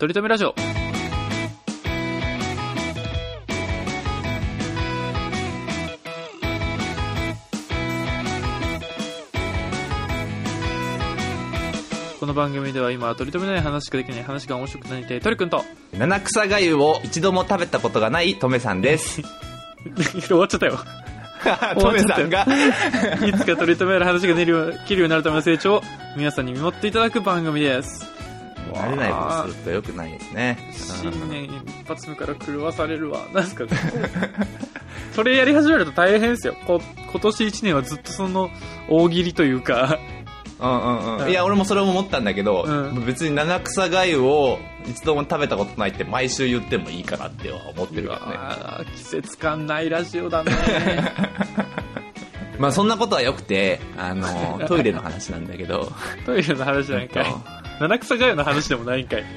とりとめラジオ。この番組では今は取り留めない話しかできない話が面白くなりたいトリくんと。七草がゆを一度も食べたことがないトメさんです。終わっちゃったよ。トメさんが、いつか取り留める話ができるよう切るようになるための成長を皆さんに見守っていただく番組です慣れないことすると良くないですね。新年一発目から狂わされるわ。なんすかね。それやり始めると大変ですよ。こ今年1年はずっとその大喜利というか。うんうんうん。いや、俺もそれを思ったんだけど、うん。別に七草がゆを一度も食べたことないって毎週言ってもいいかなっては思ってるからね。季節感ないラジオだね。まあそんなことはよくて、あの、トイレの話なんだけど、トイレの話じゃないかい七草がゆの話でもないんかい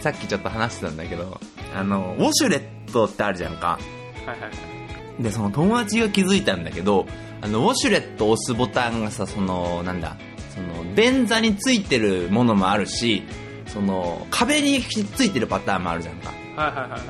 さっきちょっと話してたんだけど、あの、ウォシュレットってあるじゃんか。はいはいはいで、その友達が気づいたんだけど、あの、ウォシュレット押すボタンがさ、その、なんだ、その、便座についてるものもあるし、その、壁についてるパターンもあるじゃんか。はいはいはいはい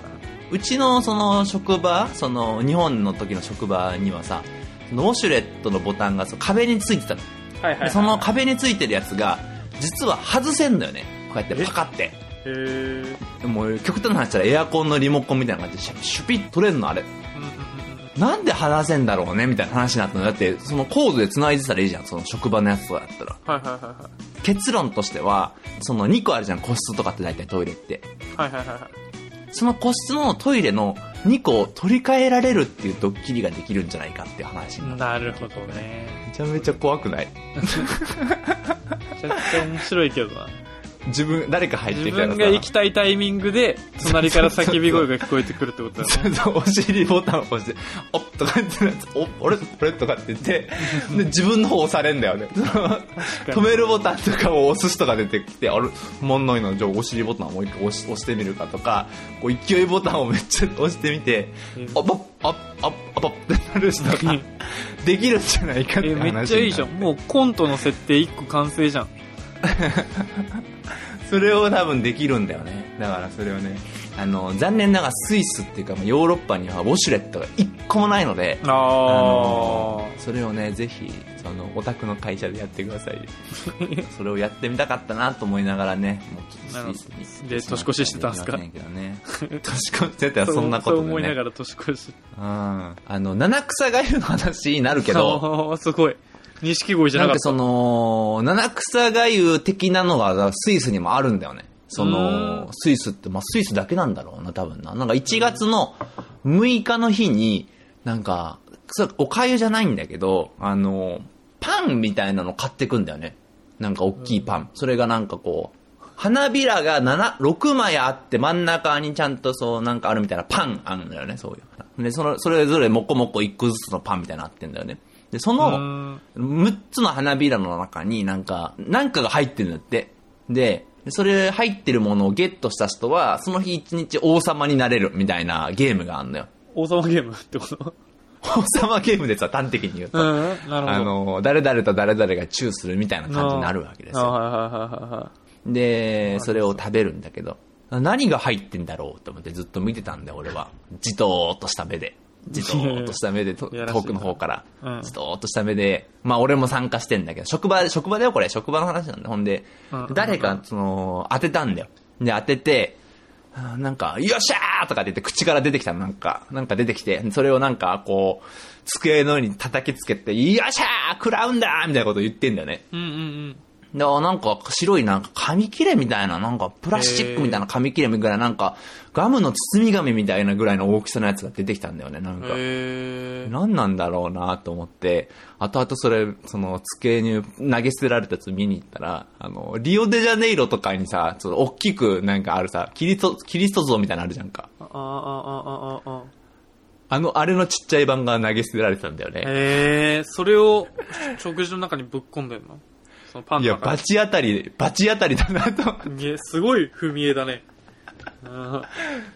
うちのその職場、その、日本の時の職場にはさ、そのウォシュレットのボタンが壁についてたの。はいはいはいでその壁についてるやつが、実は外せんだよね。こうやってパカって。へえでも極端な話したらエアコンのリモコンみたいな感じでシュシュピッ取れんのあれ。なんで離せんだろうねみたいな話になったのだって、そのコードで繋いでたらいいじゃん、その職場のやつとかだったら。はいはいはいはい結論としては、その2個あるじゃん、個室とかって大体トイレって。はいはいはいはいその個室のトイレの2個を取り替えられるっていうドッキリができるんじゃないかっていう話にな。なるほどね。めちゃめちゃ怖くない？めちゃくちゃ面白いけどな自分、誰か入って自きたらさ。分が行きたいタイミングで隣から叫び声が聞こえてくるってことだねそうお尻ボタンを押して、おっとかってなって、お、俺、俺とかって言って、で、自分の方押されんだよね。止めるボタンとかを押す人が出てきて、あれ、もんないの、じゃあお尻ボタンをもう一回押し押してみるかとか、こう勢いボタンをめっちゃ押してみてうん、あ、ばっ、あ、あ、あ、ばってなる人ができるんじゃないかってえ話めっちゃいいじゃんもうコントの設定1個完成じゃんそれを多分できるんだよね。だからそれをね、あの、残念ながらスイスっていうか、まあヨーロッパにはウォシュレットが一個もないので、あのそれをね、ぜひ、その、お宅の会社でやってください。それをやってみたかったなと思いながらね、もうちょっとスイスに。で年越ししてたんすか？できませんけどね。年越してたらそんなことでね。そう思いながら年越しうん。あの、七草がゆの話になるけど、すごい錦鯉じゃなんかったなかその、七草がゆ的なのがスイスにもあるんだよね。そうのん、スイスって、まあスイスだけなんだろうな、多分な。なんか1月の6日の日に、なんか、おかゆじゃないんだけど、あの、パンみたいなの買ってくんだよね。なんか大きいパン。それがなんかこう、花びらが7、6枚あって真ん中にちゃんとそうなんかあるみたいなパンあるんだよね、そういう。で、その、それぞれもこもこ1個ずつのパンみたいなのあってんだよね。で、そうの、ん6つの花びらの中になんか、なんかが入ってるんだって。で、それ入ってるものをゲットした人は、その日一日王様になれるみたいなゲームがあるのよ。王様ゲームってこと？王様ゲームでさ、端的に言うと。うんあの、誰々と誰々がチューするみたいな感じになるわけですよ。で、それを食べるんだけど、何が入ってんだろうと思ってずっと見てたんだよ、俺は。じとーっとした目で。じとーっとした目で、と遠くの方からうん。じとーっとした目で、まあ俺も参加してんだけど、職場、職場だよこれ、職場の話なんだ。ほんでうん、誰か、その、当てたんだよ。で、当てて、なんか、よっしゃーとかって言って口から出てきたの、なんか、なんか出てきて、それをなんか、こう、机の上に叩きつけて、よっしゃー食らうんだーみたいなこと言ってんだよね。いうんうんうんで、あ、なんか白いなんか紙切れみたいな、なんかプラスチックみたいな紙切れみたいな、なんかガムの包み紙みたいなぐらいの大きさのやつが出てきたんだよね、なんか。何なんだろうなと思って、後々それ、その机に投げ捨てられたやつ見に行ったら、あの、リオデジャネイロとかにさ、その大きくなんかあるさ、キリスト、キリスト像みたいなのあるじゃんか。あ、ああ、ああ、ああ。あの、あれのちっちゃい版が投げ捨てられてたんだよね。へえ、それを食事の中にぶっ込んでんの？そのパンいや、バチ当たり、バチ当たりだなと。すごい踏み絵だねうん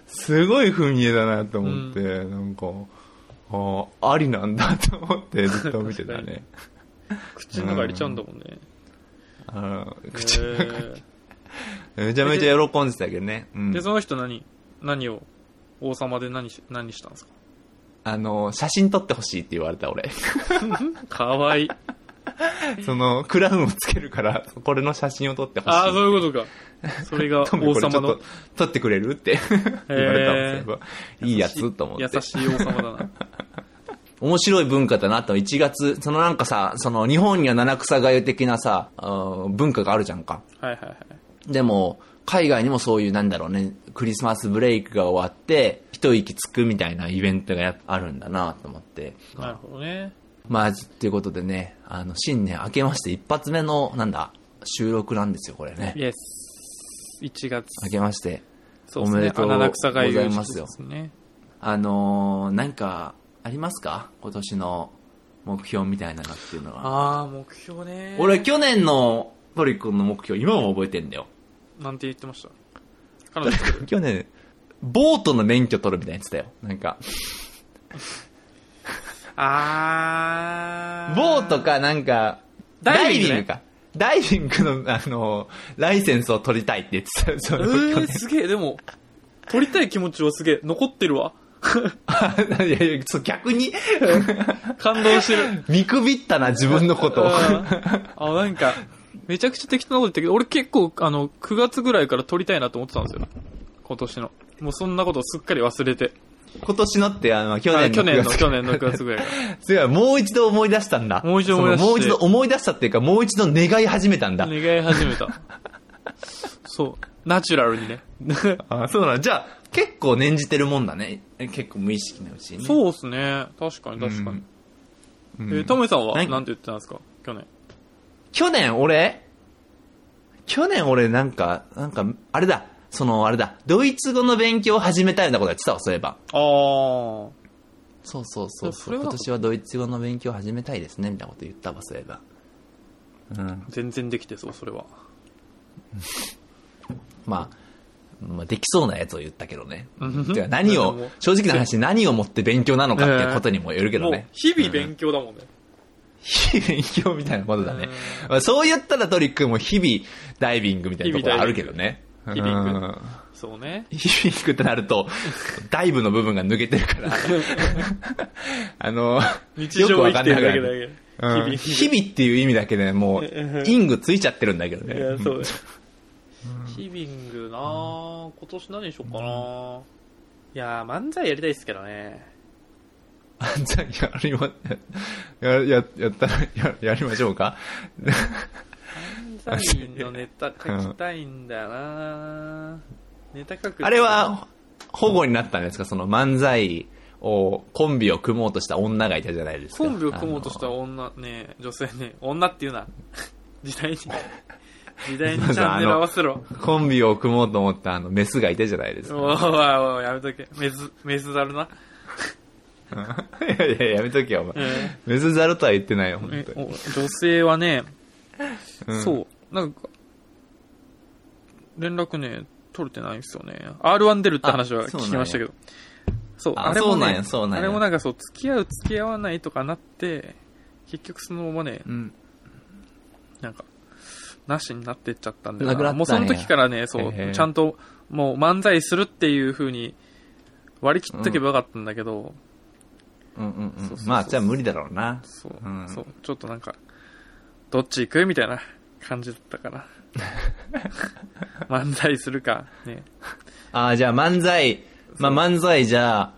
すごい踏み絵だなと思って、なんか、ああ、ありなんだと思ってずっと見てたね。口の中入れちゃうんだもんねあー口の中へめちゃめちゃ喜んでたけどね。うんで、その人何、何を、王様で何し、何したんですか？あの、写真撮ってほしいって言われた俺。かわいい。その、クラウンをつけるから、これの写真を撮ってほしい。ああ、そういうことか。それが 王様の。撮ってくれるって 言われたんですよ。いいやつと思って。優しい王様だな。面白い文化だなと、1月、そのなんかさ、その日本には七草がゆ的なさ、うん文化があるじゃんか。はいはいはい。でも、海外にもそういう、なんだろうね、クリスマスブレイクが終わって、一息つくみたいなイベントがやあるんだなと思って。なるほどね。まあ、ということでね、あの、新年明けまして一発目の、なんだ、収録なんですよ、これね。イエス。1月。明けまして。そうですね。おめでとうございますよすね。あのー、なんか、ありますか今年の目標みたいなのっていうのは。ああ、目標ね。俺、去年のトリ君の目標、今も覚えてんだよ。なんて言ってました彼女去年、ボートの免許取るみたいなやつだよ。なんか、あー。ボートかなんか、ダイビングねか。ダイビングの、あの、ライセンスを取りたいって言ってたえー、年すげえ、でも、撮りたい気持ちはすげえ、残ってるわ。いやいや、そう、逆に、感動してる。見くびったな、自分のことを。うんあ、なんか、めちゃくちゃ適当なこと言ったけど、俺結構、あの、9月ぐらいから撮りたいなと思ってたんですよ。今年の。もうそんなことをすっかり忘れて。今年のって、あの、去年のあ去年の、9月去年の9月ぐらいから。すごい、もう一度思い出したんだ。もう一度思い出してそのもう一度思い出したっていうか、もう一度願い始めたんだ。願い始めた。そう。ナチュラルにね。あそうなの。じゃあ、結構念じてるもんだね。え結構無意識なうちに、ね。そうっすね。確かに確かに。うん。えー、タモリさんは何？て言ってたんですか？去年。去年俺？去年俺なんか、なんか、あれだ。その、あれだ。ドイツ語の勉強を始めたようなことやってたわ、そういえば。あー。そうそうそうそ今年はドイツ語の勉強を始めたいですね、みたいなこと言ったわ、そういえば。うん。全然できてそう、それは。まあ、まあ、できそうなやつを言ったけどね。うんてか何を正直な話何をもって勉強なのかっていうことにもよるけどもうね。、日々勉強だもんね。日々勉強みたいなことだね。まあそう言ったらトリックも日々ダイビングみたいなところあるけどね。日々ダイビングうんそうね。日々行くってなると、ダイブの部分が抜けてるから。あの、日常を生きてるだけだけど。うん日日々っていう意味だけでもう、イングついちゃってるんだけどね。々。いや、そう。ヒビングなぁ。今年何しよっかなぁ。いやー、漫才やりたいっすけどね。漫才やりま、や、や、やったら、や、やりましょうか。漫才のネタ書きたいんだよなぁ。ネタ書く。あれは、保護になったんですか？その漫才を、コンビを組もうとした女がいたじゃないですか。コンビを組もうとした女、ね女性ね、女っていうな。時代に、時代にチャンネル合わせろ。コンビを組もうと思ったあの、メスがいたじゃないですか。おいおいおい、やめとけ。メズ、メズザルな。いやいや、やめとけよ、お前。えメスザルとは言ってないよ、本え当に。お女性はね、うん。そう、なんか、連絡ね、取れてないんですよね。R1 出るって話は聞きましたけど。そう、ああれもねあれもなんかそう、付き合う付き合わないとかなって、結局そのままね、うん。なんか、なしになってっちゃったんでな。くなったんや。もうその時からね、そうちゃんともう漫才するっていう風に割り切っとけばよかったんだけど、うんうんそうそうそうう。ん。まあ、じゃあ無理だろうな。そう、うん。そう、ちょっとなんか、どっち行く？みたいな感じだったから。漫才するか、ね。ああ、じゃあ漫才、まあ漫才じゃあ、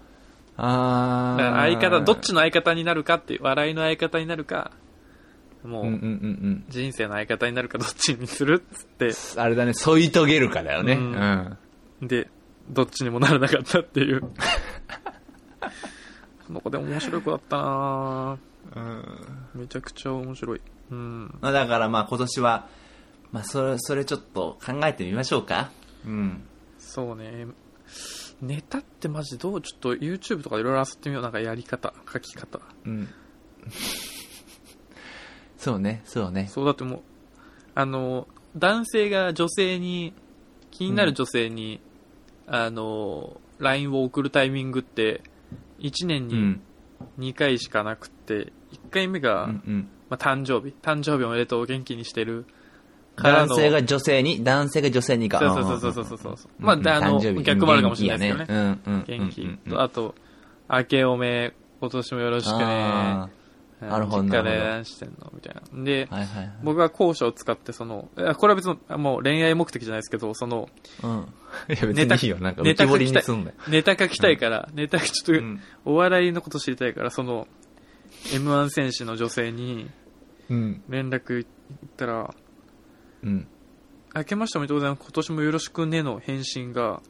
ああ。相方、どっちの相方になるかっていう、笑いの相方になるか、もう、うんうんうん人生の相方になるかどっちにするっつって、うん。あれだね、添い遂げるかだよね。ううんん。で、どっちにもならなかったっていう。この子でも面白い子だったなうんめちゃくちゃ面白い。うん。まあだからまあ今年は、まあそれ、それちょっと考えてみましょうか。うん。そうね。ネタってマジどうちょっと YouTube とかいろいろ遊ってみよう。なんかやり方、書き方。うん。そうね、そうね。そうだってもう、あの、男性が女性に、気になる女性に、あの、LINE を送るタイミングって、1年にうん。2回しかなくって、1回目が、うんうん。まあ、誕生日。誕生日おめでとう、元気にしてる。男性が女性に、男性が女性にか。そうそうそうそうそうそう。うんまあ、であの、逆もあるかもしれないですけどね。元気あと、明けおめ、今年もよろしくね。なるほど実家で何してんのみたいな。で、ーはいはいはい。僕は校舎を使って、その、これは別の、もう恋愛目的じゃないですけど、その、うん。いや別ネタにいいよ。なんかネ浮き彫りタ書きたいにすんだよ。。ネタ書きたいから、ネタちょっと、うんお笑いのこと知りたいから、その、M1 選手の女性にうん。連絡行ったら、うん。明けましておめでとうございます。今年もよろしくねの返信が、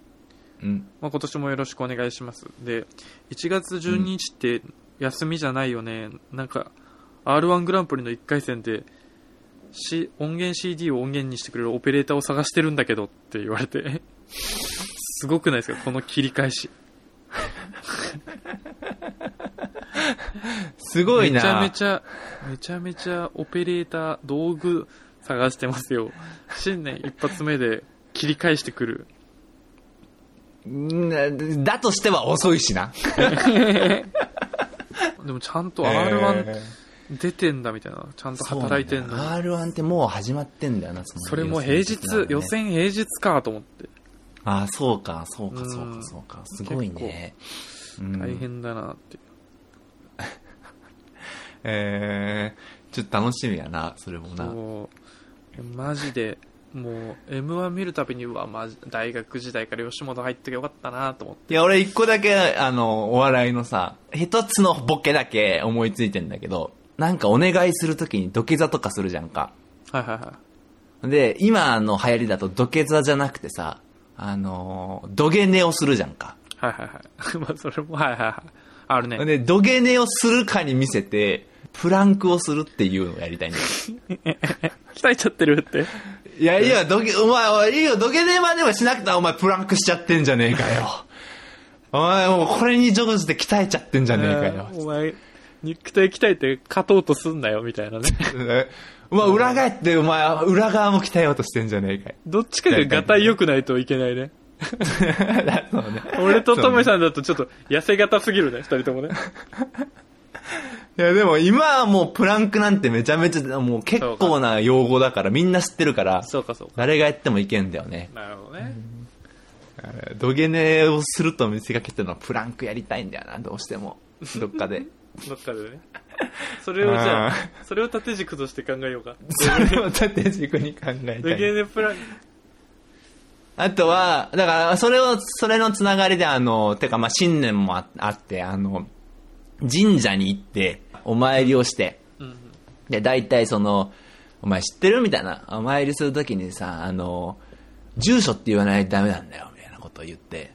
うん。まあ、今年もよろしくお願いします。で、1月12日って休みじゃないよね。なんか、R1 グランプリの1回戦で、し音源 CD を音源にしてくれるオペレーターを探してるんだけどって言われて、すごくないですか？この切り返し。すごいな。めちゃめちゃ、めちゃめちゃオペレーター、道具探してますよ。新年一発目で切り返してくる。んだとしては遅いしな。でもちゃんと R1 出てんだみたいな。ちゃんと働いてんのに。R1 ってもう始まってんだよな、そのそれも平日、予選平日かと思って。ああ、そうか、そうか、うんそうか、そうか。すごいね。うん大変だなって。えー、ちょっと楽しみやな、それもな。そうマジで、もう、M1 見るたびに、うわ、マジ、大学時代から吉本入ってよかったなと思って。いや、俺一個だけ、あの、お笑いのさ、一つのボケだけ思いついてんだけど、なんかお願いするときに土下座とかするじゃんか。はいはいはい。で、今の流行りだと土下座じゃなくてさ、あの、土下寝をするじゃんか。はいはいはい。まあ、それも、はいはいはい。あるね。で、土下寝をするかに見せて、プランクをするっていうのをやりたいんだよ。鍛えちゃってるって。いや、いいよ、土下、お前、おいいよ、土下寝まではしなくてお前プランクしちゃってんじゃねえかよ。お前、もうこれに上手で鍛えちゃってんじゃねえかよ。お前、肉体鍛えて勝とうとすんなよ、みたいなね。お前、裏返って、お前、裏側も鍛えようとしてんじゃねえかよ。どっちかがガタイ良くないといけないね。そうね。俺とトメさんだとちょっと痩せ型すぎるね、二人ともね。いや、でも今はもうプランクなんてめちゃめちゃ、もう結構な用語だから、みんな知ってるから、そうかそうか。誰がやってもいけんだよね。なるほどね。土下寝をすると見せかけてるのはプランクやりたいんだよな、どうしても。どっかで。どっかでね。それをじゃああ、それを縦軸として考えようか。それを縦軸に考えで、たい。ゲーネプラン、あとは、だから、それを、それのつながりで、あの、てか、まあ、新年もああって、あの、神社に行って、お参りをして、うん。で、大体その、お前知ってるみたいな、お参りするときにさ、あの、住所って言わないとダメなんだよ、みたいなことを言って。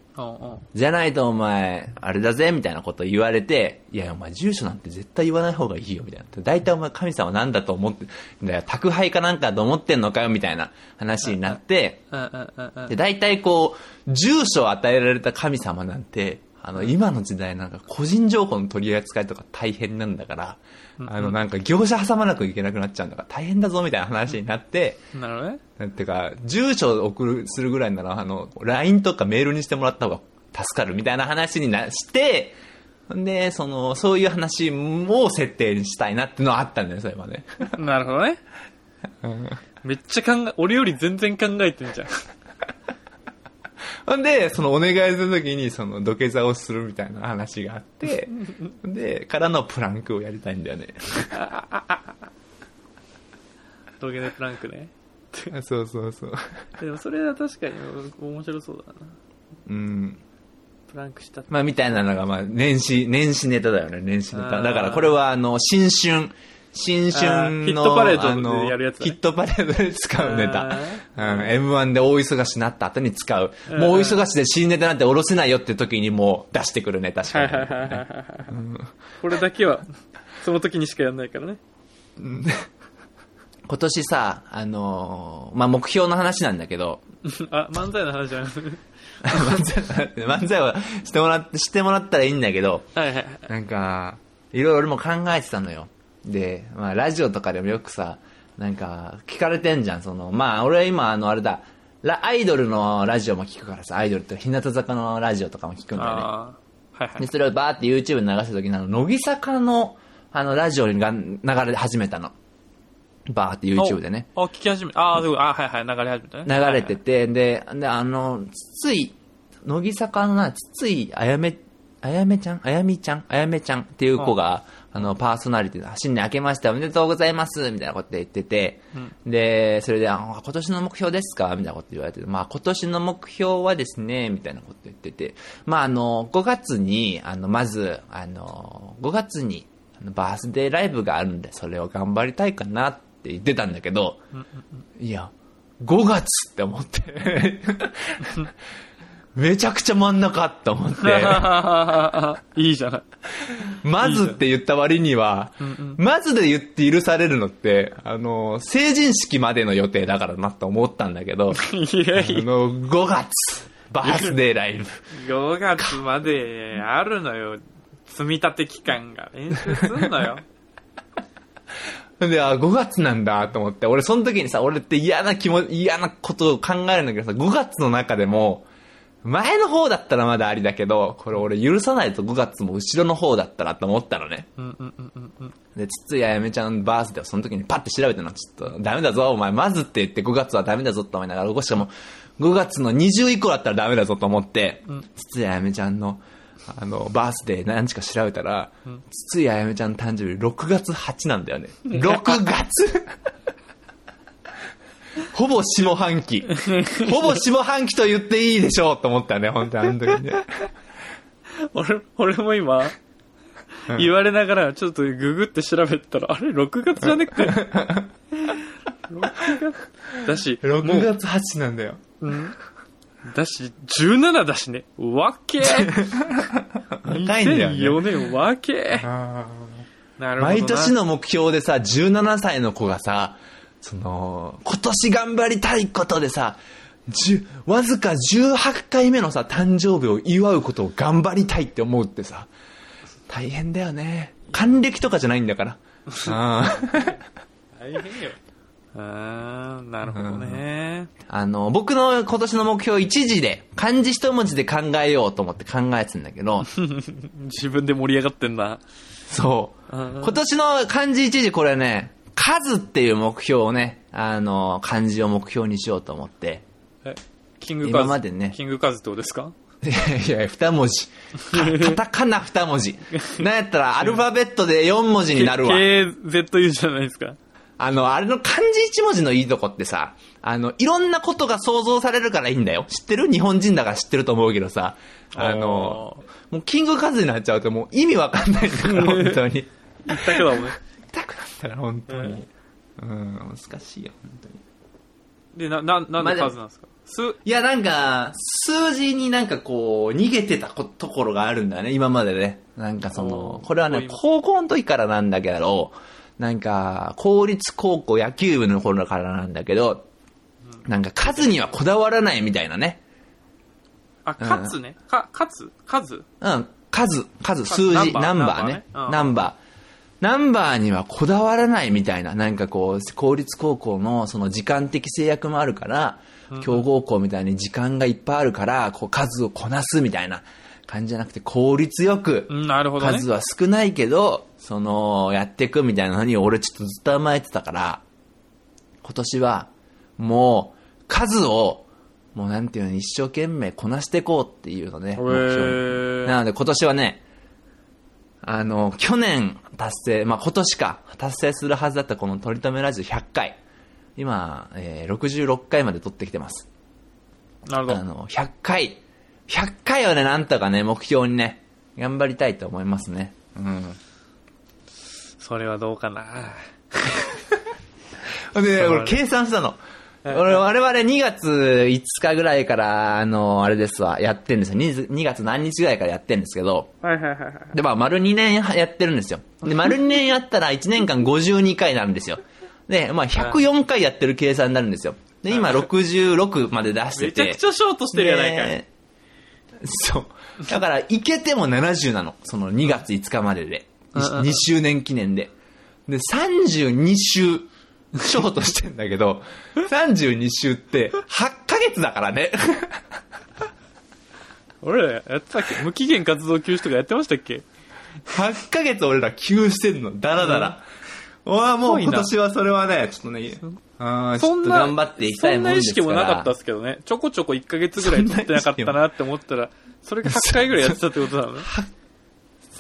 じゃないとお前、あれだぜ、みたいなことを言われて、いや、お前住所なんて絶対言わない方がいいよ、みたいな。大体お前神様なんだと思って、だよ宅配かなんかだと思ってんのかよ、みたいな話になって、で、大体こう、住所を与えられた神様なんて、あの、今の時代なんか個人情報の取り扱いとか大変なんだから、あの、なんか業者挟まなくいけなくなっちゃうんだから大変だぞみたいな話になって、なるほどね。なんていうか、住所を送る、するぐらいなら、あの、LINE とかメールにしてもらった方が助かるみたいな話になして、で、その、そういう話を設定にしたいなっていうのはあったんだよ、それはね。なるほどね。めっちゃ考え、俺より全然考えてんじゃん。ほんで、そのお願いするときに、その土下座をするみたいな話があって、で、からのプランクをやりたいんだよね。土下座プランクね。そうそうそう。でもそれは確かに面白そうだな。うん。プランクした。まあ、みたいなのが、まあ、年始、年始ネタだよね、年始ネタ。だから、これは、あの、新春、新春あーヒッの、トパレードでやるやつだねヒットパレードで使うネタ。うん、あ M1 で大忙しになった後に使う。うんもう大忙しで新ネタなんて下ろせないよって時にもう出してくるネタしかない。はいはいはいはいはい。これだけは、その時にしかやんないからね。今年さ、あのーまあ、目標の話なんだけど、あ、漫才の話じゃん。漫才漫才はしてもらって、してもらったらいいんだけど、はいはい。なんか、いろいろ俺も考えてたのよ。で、まあ、ラジオとかでもよくさ、なんか、聞かれてんじゃん、その、まあ、俺は今、あの、あれだ、ラアイドルのラジオも聞くからさ、アイドルって日向坂のラジオとかも聞くんだよね。はいはで、い。それをバーって YouTube に流した時に、あの、乃木坂の、あの、ラジオが流れ始めたの。バーって YouTube でね。あ、聞き始めああ、そうあはいはい、流れ始めたね。流れてて、で、で、あの、つい、乃木坂のな、つい、あやめ、あやめちゃん？あやみちゃん？あやめちゃんっていう子が、あの、パーソナリティで、新年明けましておめでとうございますみたいなこと言ってて、で、それで、あ今年の目標ですかみたいなこと言われて、まあ今年の目標はですね、みたいなこと言ってて、まああの、5月に、あの、まず、あの、5月に、バースデーライブがあるんで、それを頑張りたいかなって言ってたんだけど、いや、5月って思って。めちゃくちゃ真ん中って思って。いいじゃない。まずって言った割には、まずで言って許されるのって、あの、成人式までの予定だからなと思ったんだけど、いやあいや、の、5月、バースデーライブ。5月まであるのよ。積み立て期間が練習すんのよ。で、あ、5月なんだと思って、俺その時にさ、俺って嫌な気も、嫌なことを考えるんだけどさ、5月の中でも、前の方だったらまだありだけど、これ俺許さないと5月も後ろの方だったらと思ったのね。うんうんうんうんうん。で、つつややめちゃんバースデーをその時にパッて調べたの。ちょっと、ダメだぞ、お前、まずって言って5月はダメだぞと思いながら、しかも、5月の20以降だったらダメだぞと思って、つつややめちゃんの、あの、バースデー何日か調べたら、つつややめちゃんの誕生日6月8なんだよね。6月ほぼ下半期。ほぼ下半期と言っていいでしょうと思ったね、本当にあの時にね。俺、俺も今、言われながら、ちょっとググって調べたら、あれ ?6 月じゃねっか ?6 月だし、も6う、月8なんだよ。うんだし、17だしね。わけ若いんだよね。2004年わけなるほどな。毎年の目標でさ、17歳の子がさ、その、今年頑張りたいことでさ、10わずか18回目のさ、誕生日を祝うことを頑張りたいって思うってさ、大変だよね。還暦とかじゃないんだから。あ 大変よ。あー、なるほどね。あの、僕の今年の目標一時で、漢字一文字で考えようと思って考えてたんだけど、自分で盛り上がってんだ。そう。うん今年の漢字一時これね、数っていう目標をね、あの、漢字を目標にしようと思って、え、キングカズ。今までねキングカズってことですか？いやいや、二文字。か カタカナ二文字。なんやったらアルファベットで四文字になるわ。KZU じゃないですか？あの、あれの漢字一文字のいいとこってさ、あの、いろんなことが想像されるからいいんだよ。知ってる？日本人だから知ってると思うけどさ、あの、もうキングカズになっちゃうともう意味わかんないんだから、本当に。言ったけどもね。痛くなったら本当に。うん、難しいよ、本当に。で、な、な、なんで数なんですか？す、いや、なんか、数字になんかこう、逃げてたこところがあるんだよね、今までね。なんかそのこれはね、こ高校の時からなんだけど、なんか、公立高校野球部の頃からなんだけど、なんか数にはこだわらないみたいなね。あ、かつね。か、かつ？数？うん、数、数、数字、ナナンバーね。ナンバーナンバー。にはこだわらないみたいな、なんかこう、公立高校のその時間的制約もあるから、強豪校みたいに時間がいっぱいあるから、こう数をこなすみたいな感じじゃなくて、効率よく、うん、なるほどね。数は少ないけど、その、やっていくみたいなのに俺ちょっとずっと甘えてたから、今年は、もう、数を、もうなんていうの、一生懸命こなしていこうっていうのね、目標なので今年はね、あの、去年達成、まあ、今年か、達成するはずだったこの取り留めラジオ100回。今、えー、66回まで取ってきてます。なるほど。あの、100回、100回はね、なんとかね、目標にね、頑張りたいと思いますね。うん。それはどうかな。で、俺計算したの。はい俺、我々2月5日ぐらいから、あの、あれですわ、やってんですよ。2, 2月何日ぐらいからやってんですけど、はいはいはいはい。で、まあ、丸2年やってるんですよ。で、丸2年やったら1年間52回なんですよ。で、まあ、104回やってる計算になるんですよ。で、今66まで出してて。めちゃくちゃショートしてるやないかい。でそう。だから、行けても70なの。その2月5日までで。うんうんうん2周年記念で。で、32週、ショートしてんだけど、32週って8ヶ月だからね。俺らやってたっけ？無期限活動休止とかやってましたっけ？8ヶ月俺ら休してんの、だらだら。俺はもう今年はそれはね、ちょっとね、そんな、頑張っていきたいもんですから。そんな意識もなかったですけどね。ちょこちょこ1ヶ月ぐらい撮ってなかったなって思ったら、それが8回ぐらいやってたってことなの？ね。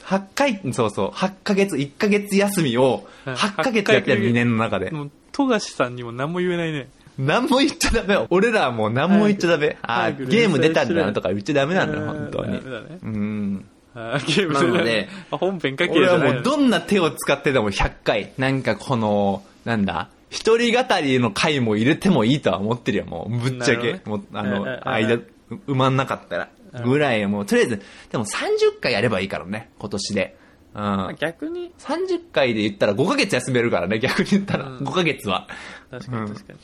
8回、そうそう、8ヶ月、1ヶ月休みを、うん8ヶ月やってる2年の中で。もう、富樫さんにも何も言えないね。何も言っちゃダメよ。俺らはもう何も言っちゃダメ。あーゲーム出たんだなとか言っちゃダメなんだよ、うん本当にね。うん。あーゲームなのであ 本編書け俺はもうどんな手を使ってでも100回、なんかこの、なんだ、一人語りの回も入れてもいいとは思ってるよ、もう。ぶっちゃけ。もう、あの間、う埋まんなかったら。ぐらい、もう、とりあえず、でも30回やればいいからね、今年で。うん。逆に、30回で言ったら5ヶ月休めるからね、逆に言ったら。うん5ヶ月は。確かに確かに。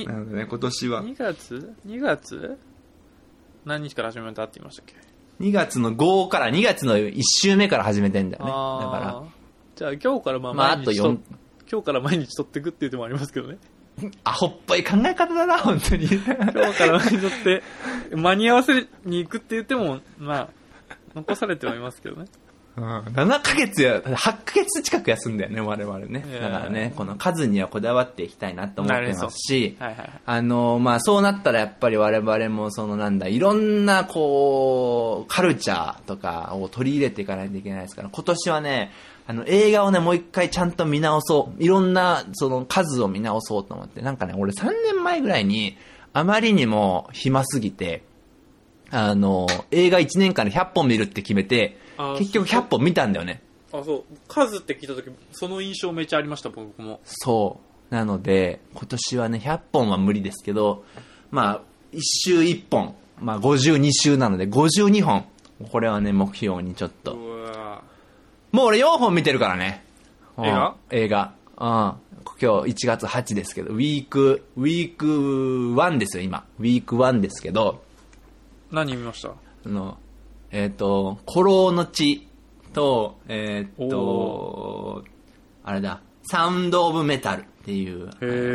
にな、のでね、今年は。2月 ?2 月？何日から始めたって言いましたっけ？2月の5から2月の1週目から始めてんだよね。だあかーじゃあ今日からまあまああと毎日と、4今日から毎日撮っていくっていう手もありますけどね。ら、アホっぽい考え方だな、本当に。今日から毎日撮って、間に合わせに行くって言っても、まあ、残されてはいますけどね。うん7ヶ月や、8ヶ月近く休んだよね、我々ね。だからね、この数にはこだわっていきたいなと思ってますし、はいはいはい。あの、まあ、そうなったらやっぱり我々もそのなんだ、いろんなこう、カルチャーとかを取り入れていかないといけないですから、今年はね、あの、映画をね、もう一回ちゃんと見直そう。いろんな、その数を見直そうと思って、なんかね、俺3年前ぐらいに、あまりにも暇すぎて、あの、映画1年間で100本見るって決めて結局100本見たんだよね。あ、そう。数って聞いたとき、その印象めっちゃありました、僕も。そう。なので、今年はね、100本は無理ですけど、まあ、1週1本、まあ52週なので52本。これはね、目標にちょっと。もう俺4本見てるからね。うん映画？映画。うん。今日1月8ですけど、ウィーク、ウィーク1ですよ、今。ウィーク1ですけど、何見ました？あの、えっ、と、古老の地と、えっ、とお、あれだ、サウンド・オブ・メタルっていう、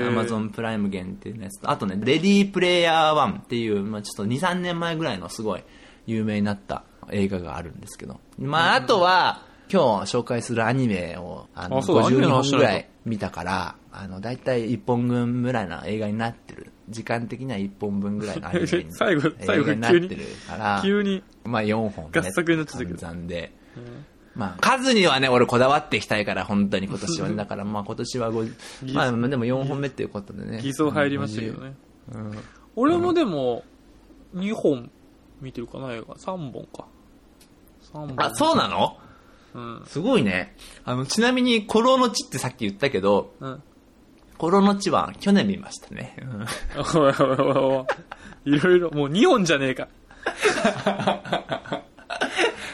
アマゾンプライム限定のやつと、あとね、レディープレイヤー1っていう、まあちょっと2、3年前ぐらいのすごい有名になった映画があるんですけど、まああとは、今日紹介するアニメを、あの、あそうだアニメ52本ぐらい見たから、あの、だいたい1本分ぐらいの映画になってる。時間的には1本分ぐらいのアニメに 最後最後になってるから、急に、まあ4本ね。合作になってたけどで。まあ数にはね、俺こだわっていきたいから、本当に今年はね。だからまあ今年は50、まあでも4本目っていうことでね。偽装入りましたけどね。うん。俺もでも、2本見てるかな、映画。3本か。3本。あ、そうなの？うん。すごいね。あの、ちなみに、コロの地ってさっき言ったけど、うん。コロの地は去年見ましたね。うんおいおいおいおい。いろいろ、もう2本じゃねえか。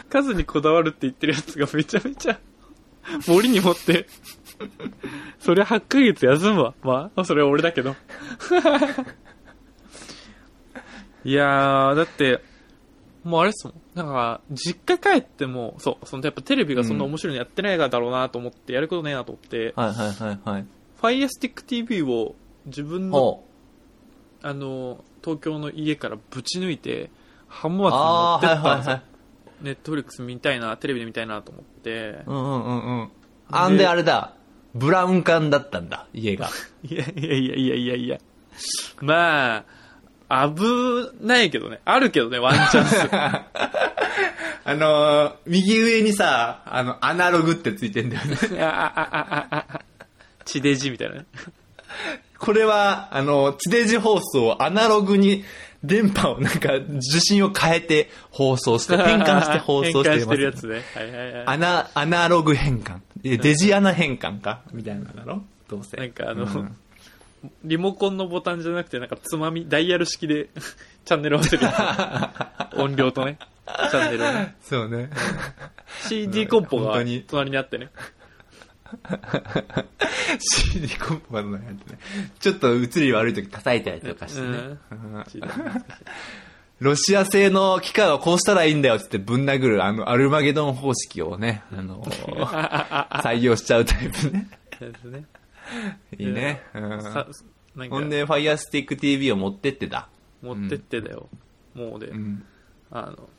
数にこだわるって言ってるやつがめちゃめちゃ、森に持って、そりゃ8ヶ月休むわ。まあ、それは俺だけど。いやー、だって、もうあれっすもん。なんか、実家帰っても、そう、そのやっぱテレビがそんな面白いのやってないだろうなと思って、やることねえなと思って、はいはいはいはい。Fire Stick TV を自分の。あの、東京の家からぶち抜いて、浜松に持ああ、ってったんですよ。はいはいはい。ネットフリックス見たいな、テレビで見たいなと思って。うんうんうんうん。あんであれだ。ブラウン管だったんだ、家が。いやいやいやいやいやいや。まあ、危ないけどね。あるけどね、ワンチャンス。あのー、右上にさ、あの、アナログってついてんだよね。ああああああ地デジみたいなね。これは、あの、地デジ放送をアナログに電波をなんか受信を変えて放送して、変換して放送して 変換ます。してるやつね。はいはいはい。アナ、アナログ変換。えデジアナ変換か？みたいなのだろ？どうせ。なんかあの、うんリモコンのボタンじゃなくて、なんかつまみ、ダイヤル式で チャンネル合わせる。音量とね、チャンネルをね。そうね。CD コンポが隣にあってね。CD コンポがのやつね。ちょっと映り悪い時叩いたりとかしてね。ロシア製の機械はこうしたらいいんだよってってぶん殴る、あの、アルマゲドン方式をね、あの、採用しちゃうタイプね。ですね。いいね。うんさなんかほんで、ファイヤースティック TV を持ってってた。持ってってだよ。もうで、うん。あの、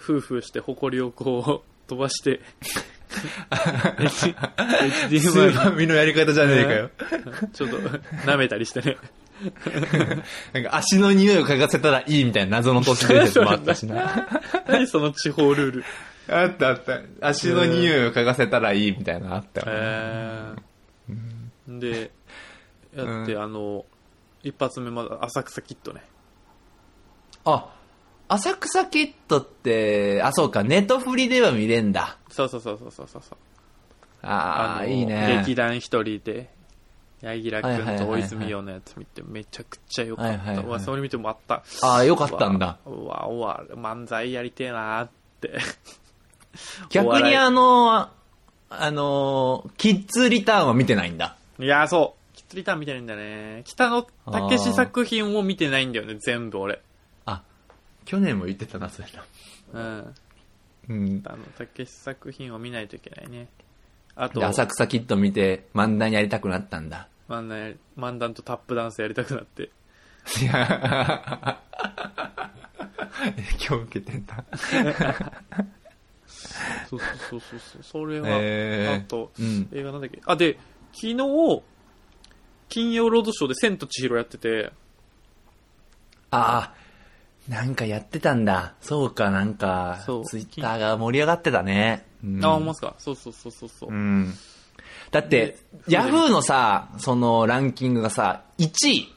夫婦して埃をこう飛ばして、スーファミのやり方じゃねえかよ。ちょっと舐めたりしてね。なんか足の匂いを嗅がせたらいいみたいな謎の都市伝説もあったしな。何その地方ルール。あったあった。足の匂いを嗅がせたらいいみたいなのあったよ。えー、で、やって、あの、一発目まだ浅草キッドね。あ、浅草キッドって、あ、そうか、ネットフリでは見れんだ。そうそうそうそうそうそう。ああ、のいいね。劇団一人で、柳楽君と大泉洋のやつ見てめちゃくちゃ良かった。はいはいはいうわ、それ見てもあった。ああ、よかったんだ。うわ、うわ、漫才やりてえなーって。逆にあの、ああの、キッズリターンは見てないんだ。いやー、そう。キッズリターン見てないんだね。北野武史作品を見てないんだよね、全部俺。あ、去年も言ってたな、それな。うん。うん。あの、武史作品を見ないといけないね。あとで、、浅草キッド見て漫談やりたくなったんだ。漫談、漫談とタップダンスやりたくなって。いや、影響受けてんだ。そうそうそうそうそう。それは、えーあと、うん。映画なんだっけあ、で、昨日、金曜ロードショーで千と千尋やってて、ああ、なんかやってたんだ。そうか、なんかそう、ツイッターが盛り上がってたね。うんあ、思いますか？そうそうそうそうそう。うん。だってで、ヤフーのさ、そのランキングがさ、1位、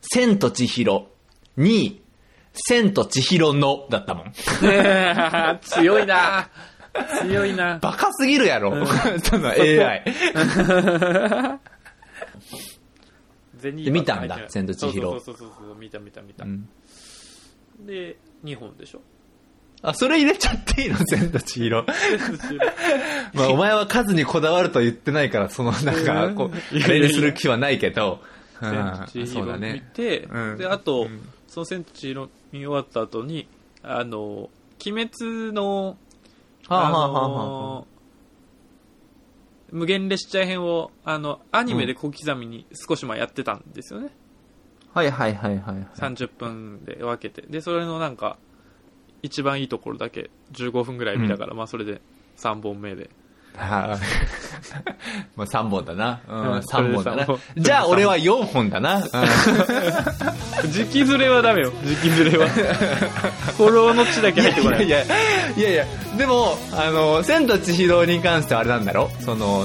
千と千尋、2位、千と千尋の、だったもん。強いな強いな。バカすぎるやろ、その AI。で見たんだ千と千尋。そうそうそうそう見た見た見た、うん。で2本でしょ？あ、それ入れちゃっていいの？千と千尋。まあ、お前は数にこだわると言ってないから、その、なんか、こう、いやいや。あれにする気はないけど。うん。千と千尋見そうだね。て、うん。であと、うん。その千と千尋見終わった後にあの鬼滅のはあ、あはあはあはの無限列車編をあのアニメで小刻みに少し前やってたんですよね、あ、はいはいはいはいはい。30分で分けて。でそれのなんか一番いいところだけ15分ぐらい見たから、まあそれで3本目で。は いまあ3本だな。うん、うん3本だな。じゃあ俺は4本だな。時期ずれはダメよ。時期ずれは。フォローの地だけ入ってこない。いやいや、いやいや、でも、あの、千と千尋に関してはあれなんだろ？その、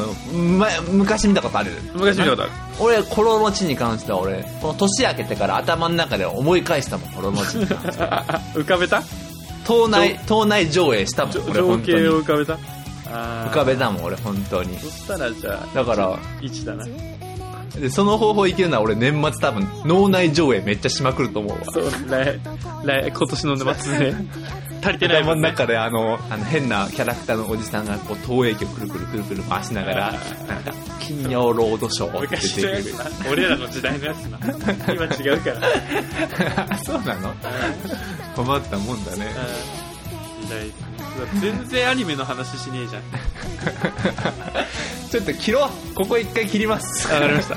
ま、昔見たことある？昔見たことある。俺、コロの地に関しては俺、この年明けてから頭の中で思い返したもん、コロの地に関して。は。浮かべた？島内、島内上映したもん、俺、情本当に。景を浮かべた？浮かべたもん、俺、本当に。そしたらじゃあだから、1だな。で、その方法いけるのは俺、年末多分、脳内上映めっちゃしまくると思うわ。そう来来今年の年末ね足りてない頭の中であの、あの変なキャラクターのおじさんがこう投影機をくるくるくるくる回しながら、金曜ロードショーって出てくる。俺らの時代のやつな今違うからそうなの困ったもんだね。時代全然アニメの話しねえじゃんちょっと切ろうここ一回切ります。わかりました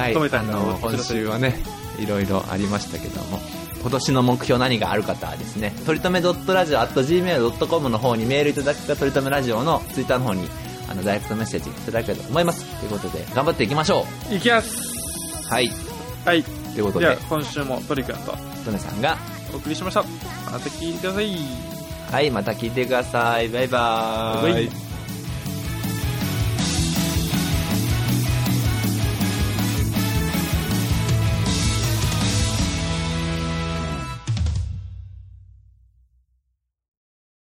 はい。あの、今週はね、いろいろありましたけども、今年の目標何がある方はですね、とりとめ .radio.gmail.com の方にメールいただくか、とりとめラジオのツイッターの方に、あの、ダイレクトメッセージいただければと思います。ということで、頑張っていきましょいきますう。はい。はいということで、じゃあ今週もトリくんとトネさんが、お送りしましたまた聞いてくださいはい、また聞いてください。バイバーイ。バイバイ